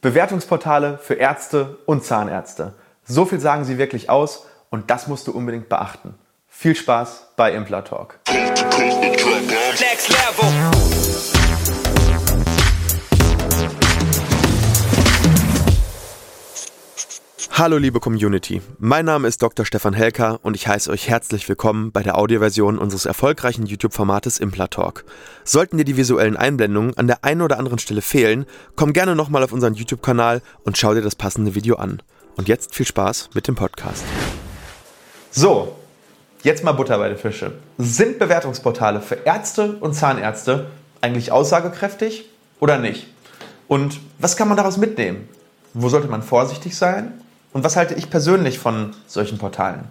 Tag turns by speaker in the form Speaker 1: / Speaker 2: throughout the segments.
Speaker 1: Bewertungsportale für Ärzte und Zahnärzte. So viel sagen sie wirklich aus und das musst du unbedingt beachten. Viel Spaß bei Implatalk. Next Hallo liebe Community, mein Name ist Dr. Stefan Helker und ich heiße euch herzlich willkommen bei der Audioversion unseres erfolgreichen YouTube-Formates Implatalk. Sollten dir die visuellen Einblendungen an der einen oder anderen Stelle fehlen, komm gerne nochmal auf unseren YouTube-Kanal und schau dir das passende Video an. Und jetzt viel Spaß mit dem Podcast. So, jetzt mal Butter bei den Fische. Sind Bewertungsportale für Ärzte und Zahnärzte eigentlich aussagekräftig oder nicht? Und was kann man daraus mitnehmen? Wo sollte man vorsichtig sein und was halte ich persönlich von solchen Portalen?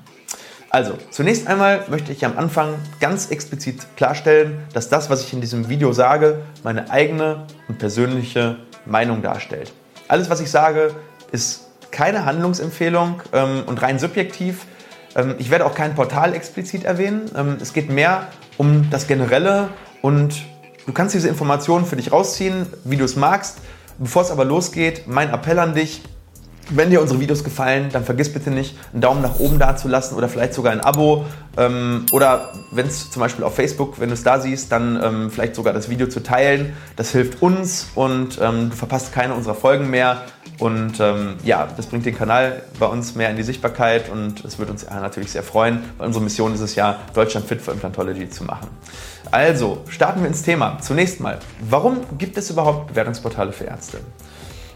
Speaker 1: Also, zunächst einmal möchte ich am Anfang ganz explizit klarstellen, dass das, was ich in diesem Video sage, meine eigene und persönliche Meinung darstellt. Alles, was ich sage, ist keine Handlungsempfehlung ähm, und rein subjektiv. Ähm, ich werde auch kein Portal explizit erwähnen. Ähm, es geht mehr um das Generelle und du kannst diese Informationen für dich rausziehen, wie du es magst. Bevor es aber losgeht, mein Appell an dich, wenn dir unsere Videos gefallen, dann vergiss bitte nicht, einen Daumen nach oben dazulassen oder vielleicht sogar ein Abo. Ähm, oder wenn es zum Beispiel auf Facebook, wenn du es da siehst, dann ähm, vielleicht sogar das Video zu teilen. Das hilft uns und ähm, du verpasst keine unserer Folgen mehr. Und ähm, ja, das bringt den Kanal bei uns mehr in die Sichtbarkeit und es würde uns natürlich sehr freuen, weil unsere Mission ist es ja, Deutschland fit für Implantology zu machen. Also, starten wir ins Thema. Zunächst mal, warum gibt es überhaupt Bewertungsportale für Ärzte?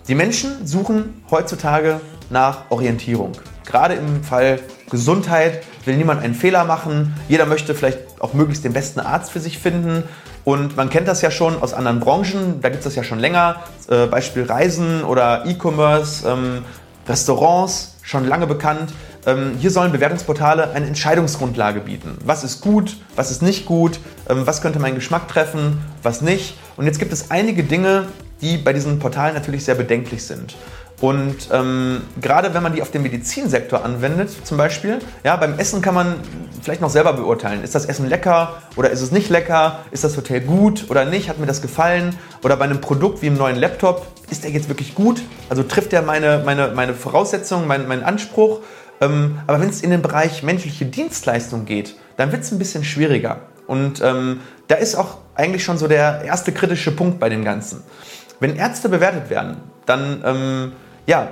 Speaker 1: Die Menschen suchen heutzutage nach Orientierung. Gerade im Fall Gesundheit will niemand einen Fehler machen. Jeder möchte vielleicht auch möglichst den besten Arzt für sich finden. Und man kennt das ja schon aus anderen Branchen, da gibt es das ja schon länger. Äh, Beispiel Reisen oder E-Commerce, ähm, Restaurants, schon lange bekannt. Ähm, hier sollen Bewertungsportale eine Entscheidungsgrundlage bieten. Was ist gut, was ist nicht gut, ähm, was könnte meinen Geschmack treffen, was nicht. Und jetzt gibt es einige Dinge, die bei diesen Portalen natürlich sehr bedenklich sind. Und ähm, gerade wenn man die auf den Medizinsektor anwendet, zum Beispiel, ja, beim Essen kann man vielleicht noch selber beurteilen, ist das Essen lecker oder ist es nicht lecker, ist das Hotel gut oder nicht, hat mir das gefallen oder bei einem Produkt wie einem neuen Laptop, ist der jetzt wirklich gut, also trifft der meine, meine, meine Voraussetzungen, meinen mein Anspruch. Ähm, aber wenn es in den Bereich menschliche Dienstleistung geht, dann wird es ein bisschen schwieriger. Und ähm, da ist auch eigentlich schon so der erste kritische Punkt bei dem Ganzen. Wenn Ärzte bewertet werden, dann ähm, ja,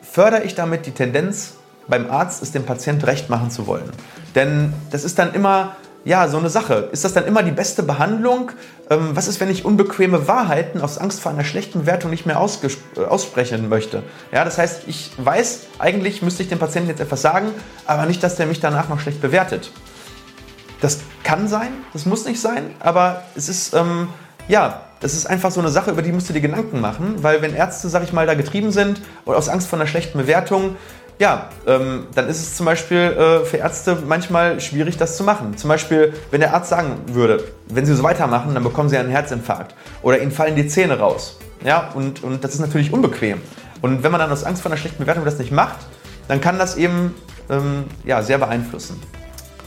Speaker 1: fördere ich damit die Tendenz, beim Arzt es dem Patient recht machen zu wollen. Denn das ist dann immer ja, so eine Sache. Ist das dann immer die beste Behandlung? Ähm, was ist, wenn ich unbequeme Wahrheiten aus Angst vor einer schlechten Bewertung nicht mehr äh, aussprechen möchte? Ja, das heißt, ich weiß, eigentlich müsste ich dem Patienten jetzt etwas sagen, aber nicht, dass der mich danach noch schlecht bewertet. Das kann sein, das muss nicht sein, aber es ist, ähm, ja, das ist einfach so eine Sache, über die musst du dir Gedanken machen, weil wenn Ärzte, sag ich mal, da getrieben sind oder aus Angst vor einer schlechten Bewertung, ja, ähm, dann ist es zum Beispiel äh, für Ärzte manchmal schwierig, das zu machen. Zum Beispiel, wenn der Arzt sagen würde, wenn Sie so weitermachen, dann bekommen Sie einen Herzinfarkt oder Ihnen fallen die Zähne raus. Ja, und, und das ist natürlich unbequem. Und wenn man dann aus Angst vor einer schlechten Bewertung das nicht macht, dann kann das eben ähm, ja, sehr beeinflussen.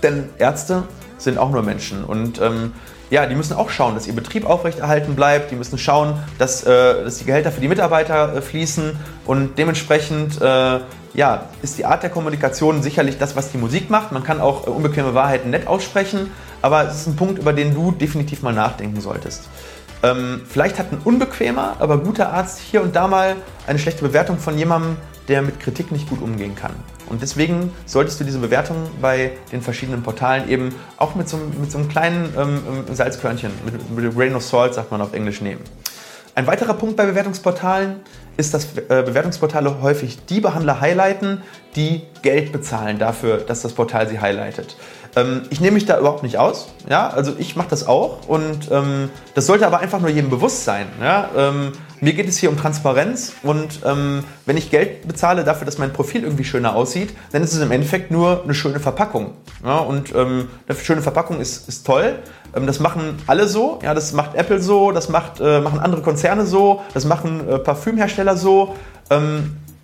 Speaker 1: Denn Ärzte sind auch nur Menschen und ähm, ja, die müssen auch schauen, dass ihr Betrieb aufrechterhalten bleibt. Die müssen schauen, dass, äh, dass die Gehälter für die Mitarbeiter äh, fließen. Und dementsprechend äh, ja, ist die Art der Kommunikation sicherlich das, was die Musik macht. Man kann auch äh, unbequeme Wahrheiten nett aussprechen, aber es ist ein Punkt, über den du definitiv mal nachdenken solltest. Ähm, vielleicht hat ein unbequemer, aber guter Arzt hier und da mal eine schlechte Bewertung von jemandem, der mit Kritik nicht gut umgehen kann. Und deswegen solltest du diese Bewertung bei den verschiedenen Portalen eben auch mit so, mit so einem kleinen ähm, ähm Salzkörnchen, mit, mit grain of salt, sagt man auf Englisch, nehmen. Ein weiterer Punkt bei Bewertungsportalen ist, dass äh, Bewertungsportale häufig die Behandler highlighten, die Geld bezahlen dafür, dass das Portal sie highlightet. Ähm, ich nehme mich da überhaupt nicht aus. Ja? Also ich mache das auch und ähm, das sollte aber einfach nur jedem bewusst sein. Ja? Ähm, mir geht es hier um Transparenz und wenn ich Geld bezahle dafür, dass mein Profil irgendwie schöner aussieht, dann ist es im Endeffekt nur eine schöne Verpackung. Ja? Und eine schöne Verpackung ist, ist toll. Ähm, das machen alle so. Ja? Das macht Apple so, das macht, äh, machen andere Konzerne so, das machen äh, Parfümhersteller so.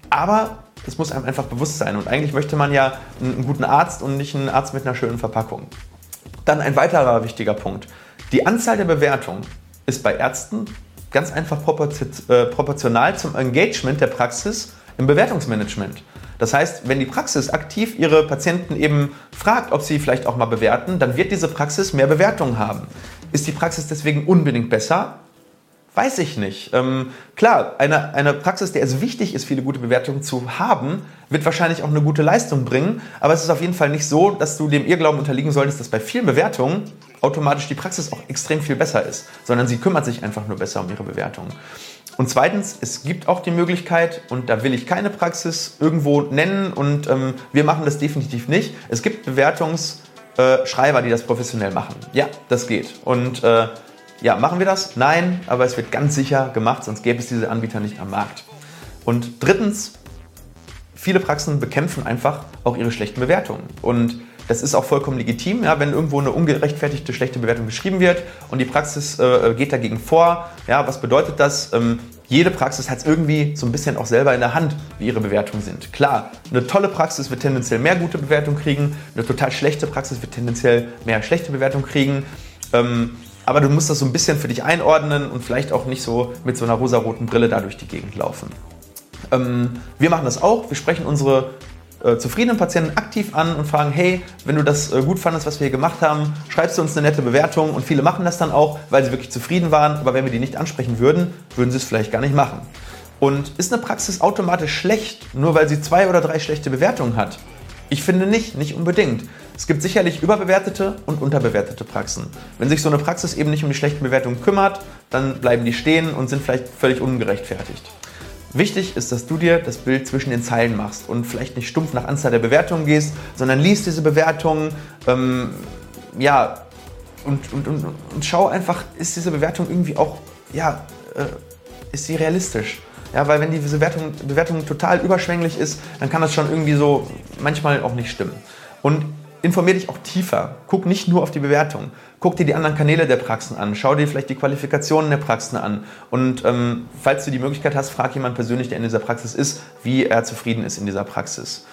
Speaker 1: aber das muss einem einfach bewusst sein. Und eigentlich möchte man ja einen guten Arzt und nicht einen Arzt mit einer schönen Verpackung. Dann ein weiterer wichtiger Punkt. Die Anzahl der Bewertungen ist bei Ärzten ganz einfach äh, proportional zum Engagement der Praxis im Bewertungsmanagement. Das heißt, wenn die Praxis aktiv ihre Patienten eben fragt, ob sie vielleicht auch mal bewerten, dann wird diese Praxis mehr Bewertungen haben. Ist die Praxis deswegen unbedingt besser? Weiß ich nicht. Ähm, klar, eine, eine Praxis, der es wichtig ist, viele gute Bewertungen zu haben, wird wahrscheinlich auch eine gute Leistung bringen. Aber es ist auf jeden Fall nicht so, dass du dem Irrglauben unterliegen solltest, dass bei vielen Bewertungen automatisch die Praxis auch extrem viel besser ist, sondern sie kümmert sich einfach nur besser um ihre Bewertungen. Und zweitens, es gibt auch die Möglichkeit, und da will ich keine Praxis irgendwo nennen und ähm, wir machen das definitiv nicht, es gibt Bewertungsschreiber, die das professionell machen. Ja, das geht. Und äh, ja, machen wir das? Nein, aber es wird ganz sicher gemacht, sonst gäbe es diese Anbieter nicht am Markt. Und drittens, viele Praxen bekämpfen einfach auch ihre schlechten Bewertungen. Und das ist auch vollkommen legitim, ja, wenn irgendwo eine ungerechtfertigte schlechte Bewertung geschrieben wird und die Praxis äh, geht dagegen vor. Ja, was bedeutet das? Ähm, jede Praxis hat es irgendwie so ein bisschen auch selber in der Hand, wie ihre Bewertungen sind. Klar, eine tolle Praxis wird tendenziell mehr gute Bewertungen kriegen, eine total schlechte Praxis wird tendenziell mehr schlechte Bewertungen kriegen. Ähm, aber du musst das so ein bisschen für dich einordnen und vielleicht auch nicht so mit so einer rosaroten Brille da durch die Gegend laufen. Ähm, wir machen das auch. Wir sprechen unsere äh, zufriedenen Patienten aktiv an und fragen, hey, wenn du das äh, gut fandest, was wir hier gemacht haben, schreibst du uns eine nette Bewertung. Und viele machen das dann auch, weil sie wirklich zufrieden waren. Aber wenn wir die nicht ansprechen würden, würden sie es vielleicht gar nicht machen. Und ist eine Praxis automatisch schlecht, nur weil sie zwei oder drei schlechte Bewertungen hat? Ich finde nicht, nicht unbedingt. Es gibt sicherlich überbewertete und unterbewertete Praxen. Wenn sich so eine Praxis eben nicht um die schlechten Bewertungen kümmert, dann bleiben die stehen und sind vielleicht völlig ungerechtfertigt. Wichtig ist, dass du dir das Bild zwischen den Zeilen machst und vielleicht nicht stumpf nach Anzahl der Bewertungen gehst, sondern liest diese Bewertungen, ähm, ja, und, und, und, und schau einfach, ist diese Bewertung irgendwie auch, ja, äh, ist sie realistisch? Ja, weil wenn diese Bewertung, Bewertung total überschwänglich ist, dann kann das schon irgendwie so manchmal auch nicht stimmen. Und informier dich auch tiefer. Guck nicht nur auf die Bewertung. Guck dir die anderen Kanäle der Praxen an. Schau dir vielleicht die Qualifikationen der Praxen an. Und ähm, falls du die Möglichkeit hast, frag jemand persönlich, der in dieser Praxis ist, wie er zufrieden ist in dieser Praxis.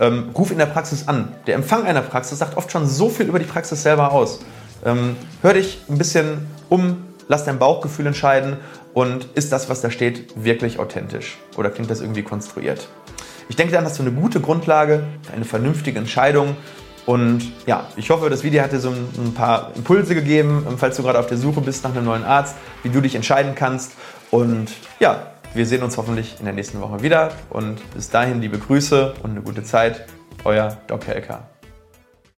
Speaker 1: Ähm, ruf in der Praxis an. Der Empfang einer Praxis sagt oft schon so viel über die Praxis selber aus. Ähm, hör dich ein bisschen um, lass dein Bauchgefühl entscheiden und ist das, was da steht, wirklich authentisch oder klingt das irgendwie konstruiert? Ich denke, dann hast du eine gute Grundlage für eine vernünftige Entscheidung und ja, ich hoffe, das Video hat dir so ein paar Impulse gegeben, falls du gerade auf der Suche bist nach einem neuen Arzt, wie du dich entscheiden kannst. Und ja, wir sehen uns hoffentlich in der nächsten Woche wieder. Und bis dahin liebe Grüße und eine gute Zeit. Euer Dr. Ecker.